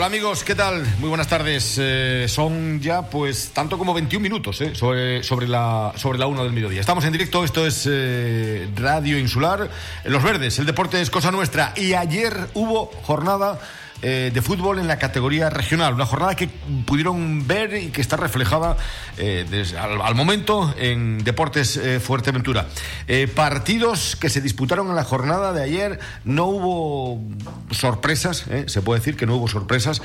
Hola amigos, ¿qué tal? Muy buenas tardes. Eh, son ya pues tanto como 21 minutos eh, sobre, la, sobre la 1 del mediodía. Estamos en directo, esto es eh, Radio Insular. Los Verdes, el deporte es cosa nuestra. Y ayer hubo jornada eh, de fútbol en la categoría regional. Una jornada que pudieron ver y que está reflejada eh, desde, al, momento en Deportes eh, Fuerteventura. partidos que se disputaron en la jornada de ayer. No hubo sorpresas, se puede decir que no hubo sorpresas,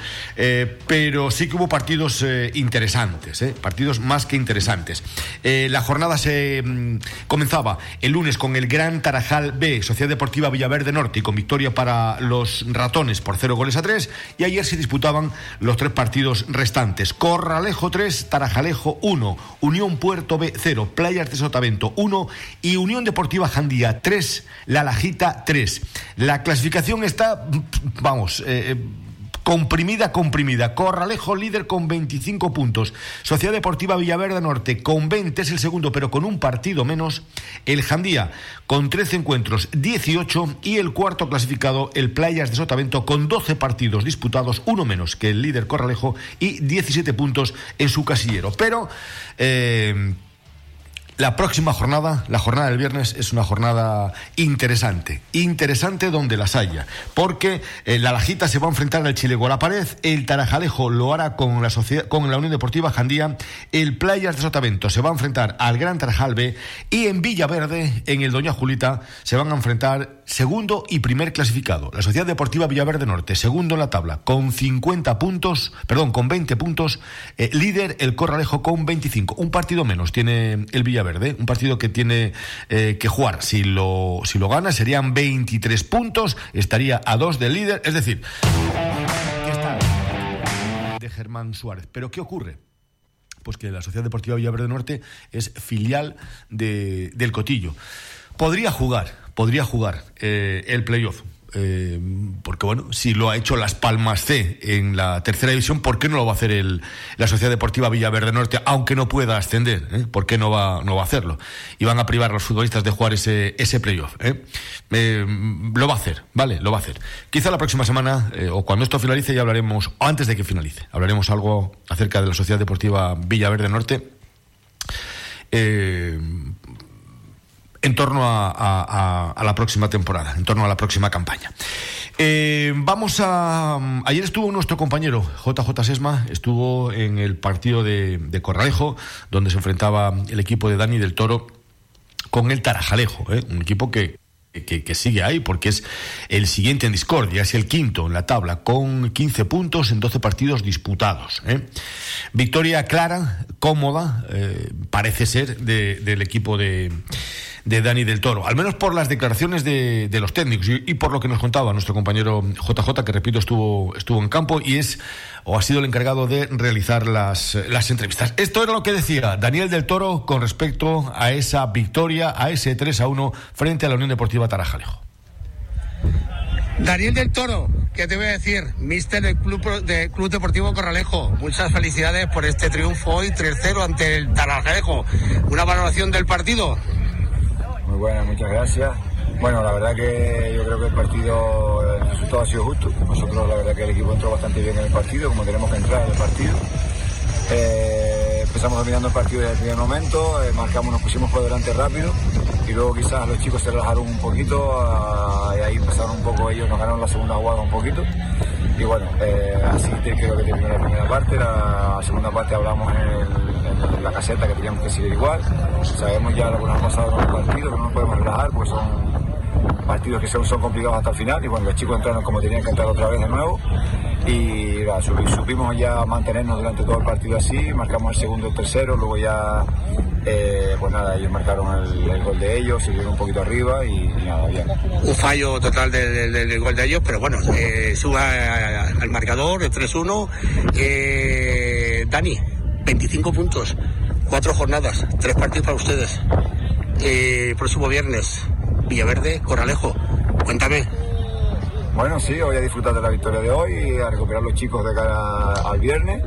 pero sí que hubo partidos interesantes, partidos más que interesantes. la jornada se mm, comenzaba el lunes con el Gran Tarajal B, Sociedad Deportiva Villaverde Norte, y con victoria para los ratones por cero goles a y ayer se disputaban los tres partidos restantes. Corralejo 3, Tarajalejo 1, Unión Puerto B 0, Playas de Sotavento 1 y Unión Deportiva Jandía 3, La Lajita 3. La clasificación está, vamos, eh, eh comprimida, comprimida. Corralejo líder con 25 puntos. Sociedad Deportiva Villaverde Norte con 20 es el segundo, pero con un partido menos. El Jandía con 13 encuentros, 18. Y el cuarto clasificado, el Playas de Sotavento, con 12 partidos disputados, uno menos que el líder Corralejo y 17 puntos en su casillero. Pero. Eh, la próxima jornada, la jornada del viernes, es una jornada interesante. Interesante donde las haya. Porque eh, la Lajita se va a enfrentar al Chilego a el Tarajalejo lo hará con la, sociedad, con la Unión Deportiva Jandía, el Playas de Sotavento se va a enfrentar al Gran Tarajal B y en Villaverde, en el Doña Julita, se van a enfrentar segundo y primer clasificado. La Sociedad Deportiva Villaverde Norte, segundo en la tabla, con 50 puntos, perdón, con 20 puntos. Eh, líder el Corralejo con 25. Un partido menos tiene el Villaverde, un partido que tiene eh, que jugar. Si lo, si lo gana serían 23 puntos, estaría a dos del líder. Es decir, de Germán Suárez. Pero ¿qué ocurre? Pues que la Sociedad Deportiva Villaverde Norte es filial de, del Cotillo. Podría jugar, podría jugar eh, el playoff. Eh, porque bueno, si lo ha hecho Las Palmas C en la tercera división, ¿por qué no lo va a hacer el, la Sociedad Deportiva Villaverde Norte, aunque no pueda ascender? Eh? ¿Por qué no va, no va a hacerlo? Y van a privar a los futbolistas de jugar ese, ese playoff. lo va a hacer, ¿vale? Lo va a hacer. Quizá la próxima semana, o cuando esto finalice, ya hablaremos, o antes de que finalice, hablaremos algo acerca de la Sociedad Deportiva Villaverde Norte. Eh, en torno a, la próxima temporada, en torno a la próxima campaña. Eh, vamos a. Ayer estuvo nuestro compañero JJ Sesma, estuvo en el partido de, Corralejo, donde se enfrentaba el equipo de Dani del Toro con el Tarajalejo, ¿eh? un equipo que, que, sigue ahí porque es el siguiente en discordia, es el quinto en la tabla, con 15 puntos en 12 partidos disputados. ¿eh? Victoria clara, cómoda, parece ser, del equipo de de Dani del Toro, al menos por las declaraciones de, los técnicos y, por lo que nos contaba nuestro compañero JJ, que repito, estuvo, estuvo en campo y es o ha sido el encargado de realizar las, las entrevistas. Esto era lo que decía Daniel del Toro con respecto a esa victoria, a ese 3 a 1 frente a la Unión Deportiva Tarajalejo. Daniel del Toro, ¿qué te voy a decir? Mister del Club, del Club Deportivo Corralejo. Muchas felicidades por este triunfo hoy 3-0 ante el Tarajalejo. ¿Una valoración del partido? Muy buena, muchas gracias. Bueno, la verdad que yo creo que el partido, el resultado ha sido justo. Nosotros la verdad que el equipo entró bastante bien en el partido, como tenemos que entrar en el partido. Eh, empezamos dominando el partido desde el primer momento, eh, marcamos, nos pusimos por delante rápido y luego quizás los chicos se relajaron un poquito ah, y ahí empezaron un poco ellos, nos ganaron la segunda jugada un poquito y bueno, eh, así creo que terminó la primera parte, la segunda parte hablamos en, la caseta que teníamos que seguir igual, sabemos ya lo que nos ha pasado en el partido, que no nos podemos relajar, pues son partidos que son, son complicados hasta el final. Y bueno, los chicos entraron como tenían que entrar otra vez de nuevo y supimos ya mantenernos durante todo el partido así, marcamos el segundo el tercero, luego ya eh, pues nada, ellos marcaron el, gol de ellos, siguieron un poquito arriba y, nada, bien. Un fallo total del gol de ellos, pero bueno, eh, suba al marcador, el 3-1. Eh, Dani, 25 puntos, cuatro jornadas, tres partidos para ustedes. Eh, próximo viernes, Villaverde, Corralejo, cuéntame. Bueno, sí, voy a disfrutar de la victoria de hoy y a recuperar los chicos de cara al viernes.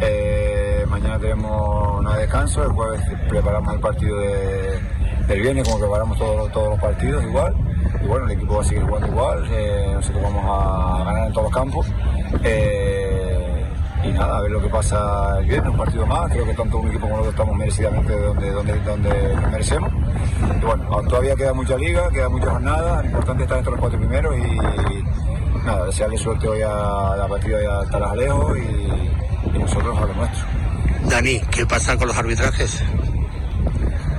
Eh, mañana tenemos una descanso, el jueves preparamos el partido de, del viernes como preparamos todos, todos los partidos igual. Y bueno, el equipo va a seguir jugando igual, eh, nosotros vamos a ganar en todos los campos Eh, y nada, a ver lo que pasa el viernes, un partido más. Creo que tanto un equipo como nosotros estamos merecidamente donde, donde, donde merecemos. Y bueno, todavía queda mucha liga, queda muchas jornadas. Lo importante es estar entre los cuatro primeros y, nada, desearle suerte hoy a la partida de Talajalejo y, y nosotros a lo nuestro. Dani, ¿qué pasa con los arbitrajes?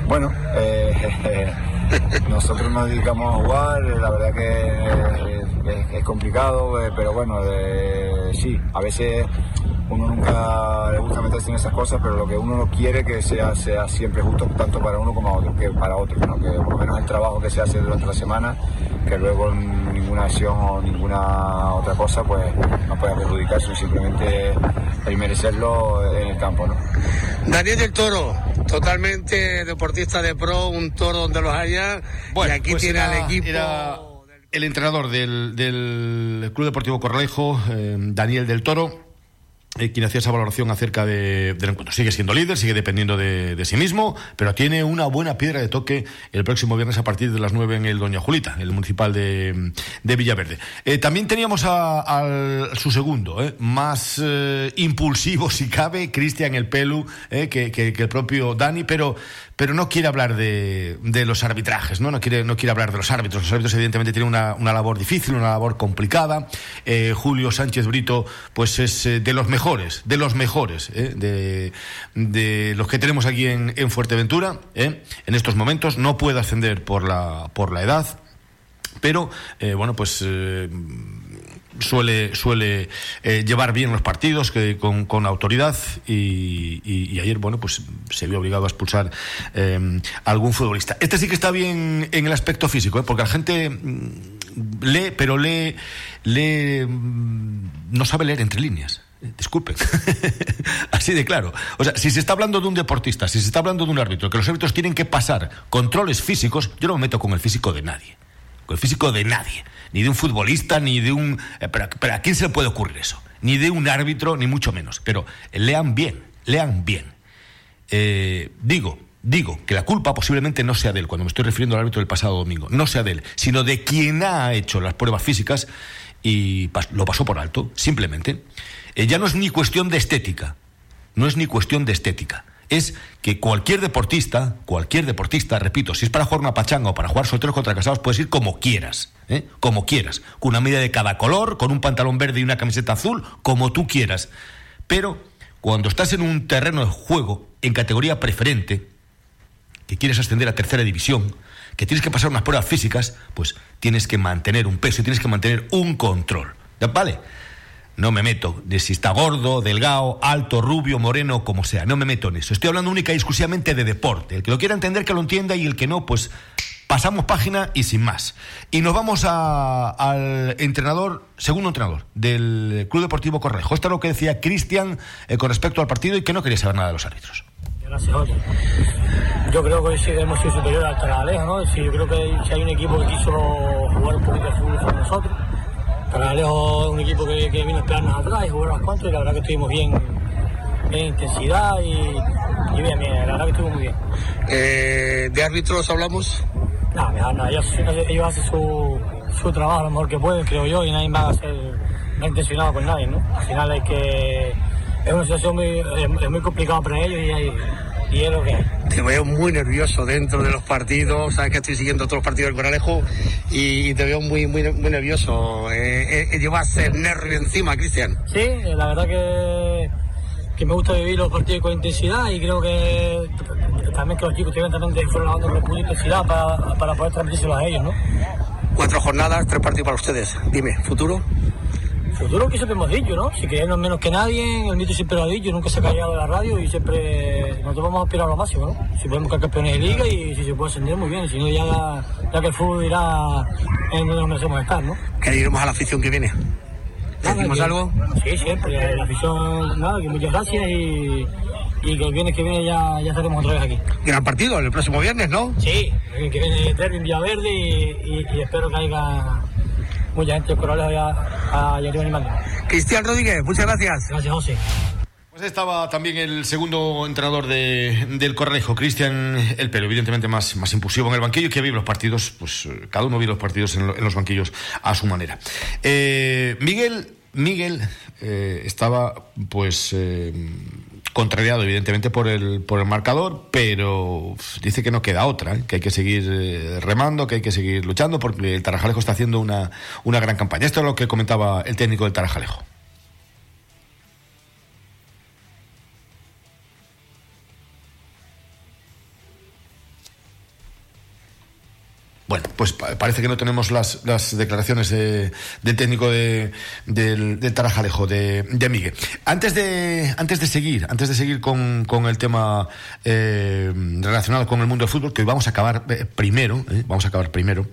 Bueno, eh, nosotros nos dedicamos a jugar, la verdad que es, complicado, eh, pero bueno, eh, sí, a veces uno nunca le gusta meterse en esas cosas, pero lo que uno no quiere que sea, sea siempre justo tanto para uno como otro, que para otro, que por lo menos el trabajo que se hace durante la semana, que luego ninguna acción o ninguna otra cosa pues no pueda perjudicarse, simplemente el merecerlo en el campo. ¿no? Daniel del Toro, totalmente deportista de pro, un toro donde los haya, bueno, y aquí pues tiene al equipo... el entrenador del, Club Deportivo Corralejo, eh, Daniel del Toro, eh, quien hacía esa valoración acerca de, del encuentro. Sigue siendo líder, sigue dependiendo de, sí mismo, pero tiene una buena piedra de toque el próximo viernes a partir de las 9 en el Doña Julita, el municipal de, Villaverde. Eh, también teníamos a, su segundo, eh, más impulsivo si cabe, Cristian El Pelu, que, que, el propio Dani, pero, pero no quiere hablar de, los arbitrajes, ¿no? No quiere, no quiere hablar de los árbitros. Los árbitros, evidentemente, tienen una, labor difícil, una labor complicada. Julio Sánchez Brito, pues es de los mejores de los mejores, ¿eh? de, los que tenemos aquí en, en Fuerteventura, ¿eh? en estos momentos. No puede ascender por la, por la edad, pero eh, bueno, pues suele, suele llevar bien los partidos que, con, con autoridad y, ayer, bueno, pues se vio obligado a expulsar a algún futbolista. Este sí que está bien en el aspecto físico, porque la gente mm, lee, pero lee, lee, mm, no sabe leer entre líneas. Disculpen. Así de claro. O sea, si se está hablando de un deportista, si se está hablando de un árbitro, que los árbitros tienen que pasar controles físicos, yo no me meto con el físico de nadie. Con el físico de nadie. Ni de un futbolista, ni de un... Eh, pero, ¿a quién se le puede ocurrir eso? Ni de un árbitro, ni mucho menos. Pero lean bien, lean bien. Eh, digo, digo que la culpa posiblemente no sea de él, cuando me estoy refiriendo al árbitro del pasado domingo, no sea de él, sino de quien ha hecho las pruebas físicas y lo pasó por alto, simplemente. Eh, ya no es ni cuestión de estética, no es ni cuestión de estética. Es que cualquier deportista, cualquier deportista, repito, si es para jugar una pachanga o para jugar solteros contra casados, puedes ir como quieras, ¿eh? como quieras, con una media de cada color, con un pantalón verde y una camiseta azul, como tú quieras. Pero cuando estás en un terreno de juego en categoría preferente, que quieres ascender a tercera división, que tienes que pasar unas pruebas físicas, pues tienes que mantener un peso y tienes que mantener un control. ¿Vale? No me meto de si está gordo, delgado, alto, rubio, moreno, como sea. No me meto en eso. Estoy hablando única y exclusivamente de deporte. El que lo quiera entender, que lo entienda y el que no, pues pasamos página y sin más. Y nos vamos al entrenador, segundo entrenador del Club Deportivo Correjo. Esto es lo que decía Cristian eh, con respecto al partido y que no quería saber nada de los árbitros. Yo creo que sí hemos sido superior al Taralejo, ¿no? yo creo que si hay un equipo que quiso jugar un poquito de fútbol con nosotros Canalejo es un equipo que, que vino a esperarnos atrás y jugar unos cuantos y la verdad que estuvimos bien en intensidad y, bien, bien, la verdad que estuvimos muy bien. Eh, ¿De árbitros hablamos? No, no, ellos, ellos hacen su, su trabajo lo mejor que pueden, creo yo, y nadie va a ser intencionado con nadie, ¿no? Al final hay que... Es una situación muy, es muy complicada para ellos y hay te veo muy nervioso dentro de los partidos, sabes que estoy siguiendo todos los partidos del Coralejo y, te veo muy, muy, muy nervioso. Eh, eh, llevas el nervio encima, Cristian. Sí, la verdad que, que me gusta vivir los partidos con intensidad y creo que también que los chicos también fueron lavando con mucha intensidad para, para poder transmitírselos a ellos, ¿no? Cuatro jornadas, tres partidos para ustedes. Dime, ¿futuro? Futuro que siempre hemos dicho, ¿no? Si queremos menos que nadie, el mito siempre lo ha dicho, nunca se ha callado de la radio y siempre nosotros vamos a aspirar a lo máximo, ¿no? Si podemos ser campeones de liga y si se puede ascender muy bien, si no ya, ya que el fútbol irá en donde nos merecemos estar, ¿no? ¿Qué diremos a la afición que viene? ¿Decimos algo? Sí, siempre, la afición, nada, que muchas gracias y, y que el viernes que viene ya, ya estaremos otra vez aquí. Gran partido, el próximo viernes, ¿no? Sí, el que viene Derby en Villaverde y, y espero que haya mucha gente Corrales a, arriba animando. Cristian Rodríguez, muchas gracias. Gracias, José. Pues estaba también el segundo entrenador de, del Correjo, Cristian El Pelo, evidentemente más, más impulsivo en el banquillo, que vive los partidos, pues cada uno vive los partidos en, los banquillos a su manera. Eh, Miguel Miguel estaba, pues contrariado evidentemente por el, por el marcador, pero dice que no queda otra, ¿eh? que hay que seguir eh, remando, que hay que seguir luchando, porque el Tarajalejo está haciendo una, una gran campaña. Esto es lo que comentaba el técnico del Tarajalejo. Bueno, pues parece que no tenemos las, las declaraciones de, del técnico de, del, Tarajalejo, de, de, Miguel. Antes de, antes de seguir, antes de seguir con, el tema eh, relacionado con el mundo del fútbol, que hoy vamos a acabar eh, primero, eh, vamos a acabar primero,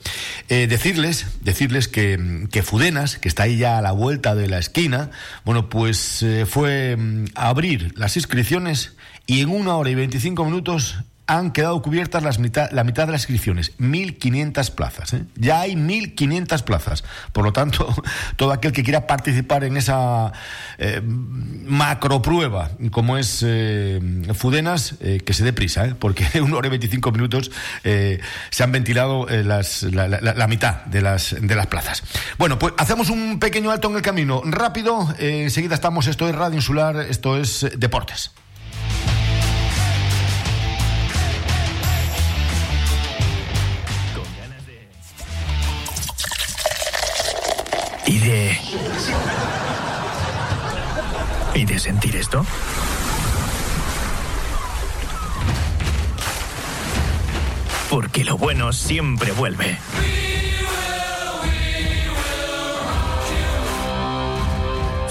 decirles, decirles que, que, Fudenas, que está ahí ya a la vuelta de la esquina, bueno, pues fue mm, a abrir las inscripciones y en una hora y veinticinco minutos han quedado cubiertas las mitad, la mitad de las inscripciones, 1.500 plazas. ¿eh? Ya hay 1.500 plazas. Por lo tanto, todo aquel que quiera participar en esa eh, macro prueba, como es eh, Fudenas, que se dé prisa, porque en una hora y 25 minutos se han ventilado las, la, la, mitad de las, de las plazas. Bueno, pues hacemos un pequeño alto en el camino. Rápido, enseguida estamos, esto es Radio Insular, esto es Deportes. ¿Y de sentir esto? Porque lo bueno siempre vuelve.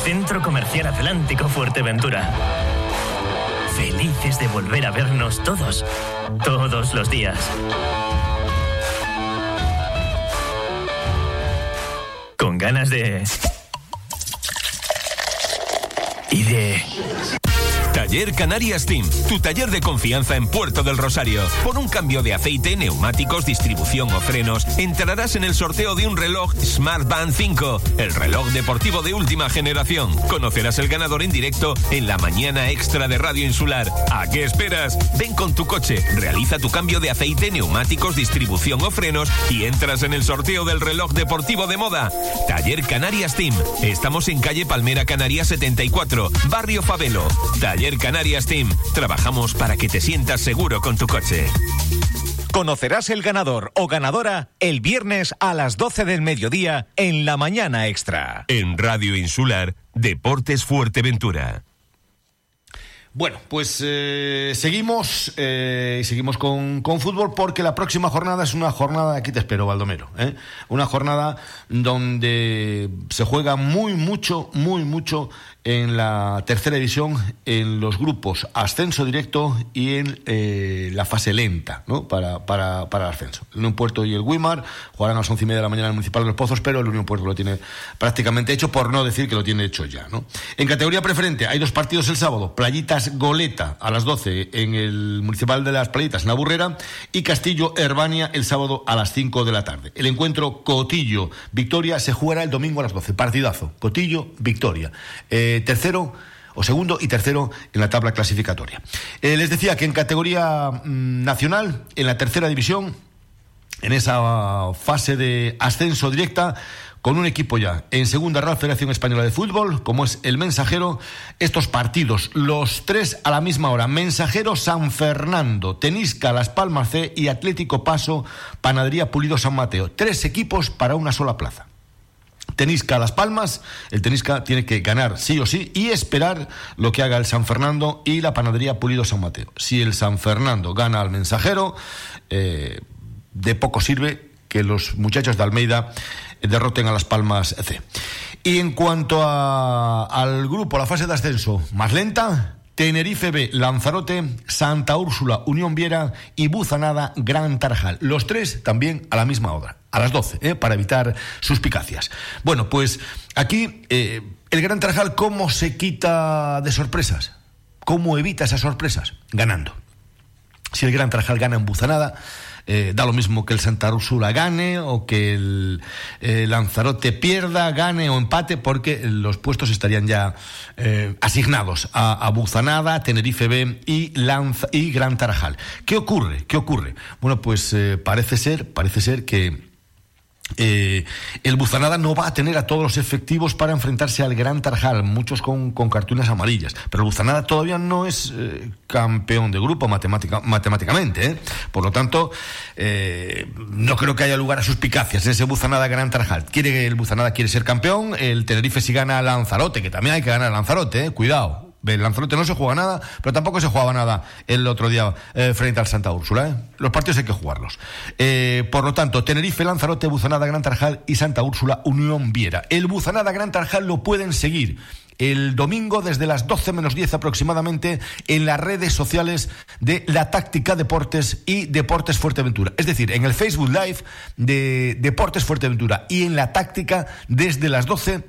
Centro Comercial Atlántico Fuerteventura. Felices de volver a vernos todos, todos los días. con ganas de... Y de... Taller Canarias Team, tu taller de confianza en Puerto del Rosario. Por un cambio de aceite, neumáticos, distribución o frenos, entrarás en el sorteo de un reloj Smart Band 5, el reloj deportivo de última generación. Conocerás el ganador en directo en la mañana extra de Radio Insular. ¿A qué esperas? Ven con tu coche, realiza tu cambio de aceite, neumáticos, distribución o frenos y entras en el sorteo del reloj deportivo de moda. Taller Canarias Team. Estamos en calle Palmera Canarias 74, Barrio Fabelo. Taller Canarias Team. Trabajamos para que te sientas seguro con tu coche. Conocerás el ganador o ganadora el viernes a las 12 del mediodía en la mañana extra. En Radio Insular, Deportes Fuerteventura. Bueno, pues eh, seguimos eh, seguimos con, con, fútbol porque la próxima jornada es una jornada, aquí te espero, Baldomero, ¿eh? una jornada donde se juega muy, mucho, muy, mucho en la tercera división en los grupos ascenso directo y en eh, la fase lenta ¿no? para, para, para el ascenso. El Unión Puerto y el Wimar jugarán a las once y media de la mañana en el Municipal de los Pozos, pero el Unión Puerto lo tiene prácticamente hecho, por no decir que lo tiene hecho ya. ¿no? En categoría preferente hay dos partidos el sábado, Playitas Goleta a las 12 en el Municipal de las Playitas en Aburrera y Castillo Herbania el sábado a las 5 de la tarde. El encuentro Cotillo Victoria se jugará el domingo a las 12. Partidazo. Cotillo Victoria. Tercero o segundo y tercero en la tabla clasificatoria. Eh, les decía que en categoría mm, nacional, en la tercera división, en esa fase de ascenso directa, con un equipo ya en segunda Real Federación Española de Fútbol, como es el Mensajero, estos partidos, los tres a la misma hora. Mensajero San Fernando, Tenisca Las Palmas C y Atlético Paso, Panadería Pulido San Mateo. Tres equipos para una sola plaza. Tenisca Las Palmas, el Tenisca tiene que ganar sí o sí y esperar lo que haga el San Fernando y la panadería Pulido San Mateo. Si el San Fernando gana al mensajero, eh, de poco sirve que los muchachos de Almeida derroten a Las Palmas C. Y en cuanto al grupo, la fase de ascenso más lenta, Tenerife B, Lanzarote, Santa Úrsula, Unión Viera y Buzanada, Gran Tarjal. Los tres también a la misma hora, a las 12, ¿eh? para evitar suspicacias. Bueno, pues aquí eh, el Gran Tarjal, ¿cómo se quita de sorpresas? ¿Cómo evita esas sorpresas? Ganando. Si el Gran Tarjal gana en Buzanada, eh, da lo mismo que el Santa Úrsula gane o que el Lanzarote pierda, gane o empate, porque los puestos estarían ya eh, asignados a, Buzanada, Tenerife B y, y Gran Tarajal. ¿Qué ocurre? ¿Qué ocurre? Bueno, pues eh, parece ser, parece ser que eh, el Buzanada no va a tener a todos los efectivos para enfrentarse al Gran Tarjal, muchos con, con cartulinas amarillas. Pero el Buzanada todavía no es eh, campeón de grupo matemática, matemáticamente. ¿eh? Por lo tanto, no creo que haya lugar a suspicacias en ese Buzanada Gran Tarjal. Quiere, el Buzanada quiere ser campeón, el Tenerife si gana a Lanzarote, que también hay que ganar a Lanzarote, cuidado. El Lanzarote no se juega nada, pero tampoco se jugaba nada el otro día eh, frente al Santa Úrsula. ¿eh? Los partidos hay que jugarlos. Eh, por lo tanto, Tenerife, Lanzarote, Buzanada, Gran Tarjal y Santa Úrsula, Unión Viera. El Buzanada, Gran Tarjal lo pueden seguir el domingo desde las 12 menos 10 aproximadamente en las redes sociales de La Táctica Deportes y Deportes Fuerteventura. Es decir, en el Facebook Live de Deportes Fuerteventura y en La Táctica desde las 12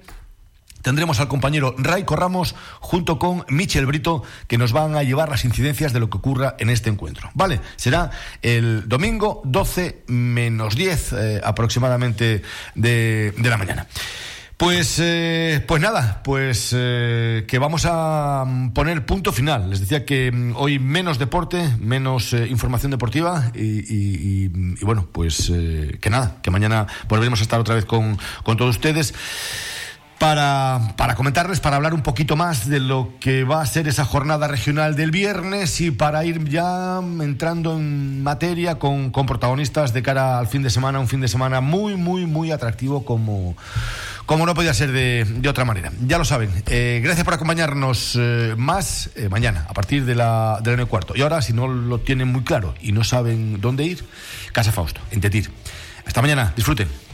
tendremos al compañero Raico Ramos junto con Michel Brito que nos van a llevar las incidencias de lo que ocurra en este encuentro. Vale, será el domingo 12 menos 10 eh, aproximadamente de, la mañana. Pues, eh, pues nada, pues eh, que vamos a poner punto final. Les decía que mm, hoy menos deporte, menos información deportiva y, bueno, pues que nada, que mañana volveremos a estar otra vez con, con todos ustedes para, para, comentarles, para hablar un poquito más de lo que va a ser esa jornada regional del viernes y para ir ya entrando en materia con, con protagonistas de cara al fin de semana, un fin de semana muy, muy, muy atractivo como, como no podía ser de, de otra manera. Ya lo saben. Eh, gracias por acompañarnos eh, más eh, mañana, a partir de la, cuarto. Y ahora, si no lo tienen muy claro y no saben dónde ir, Casa Fausto, en Tetir. Hasta mañana, disfruten.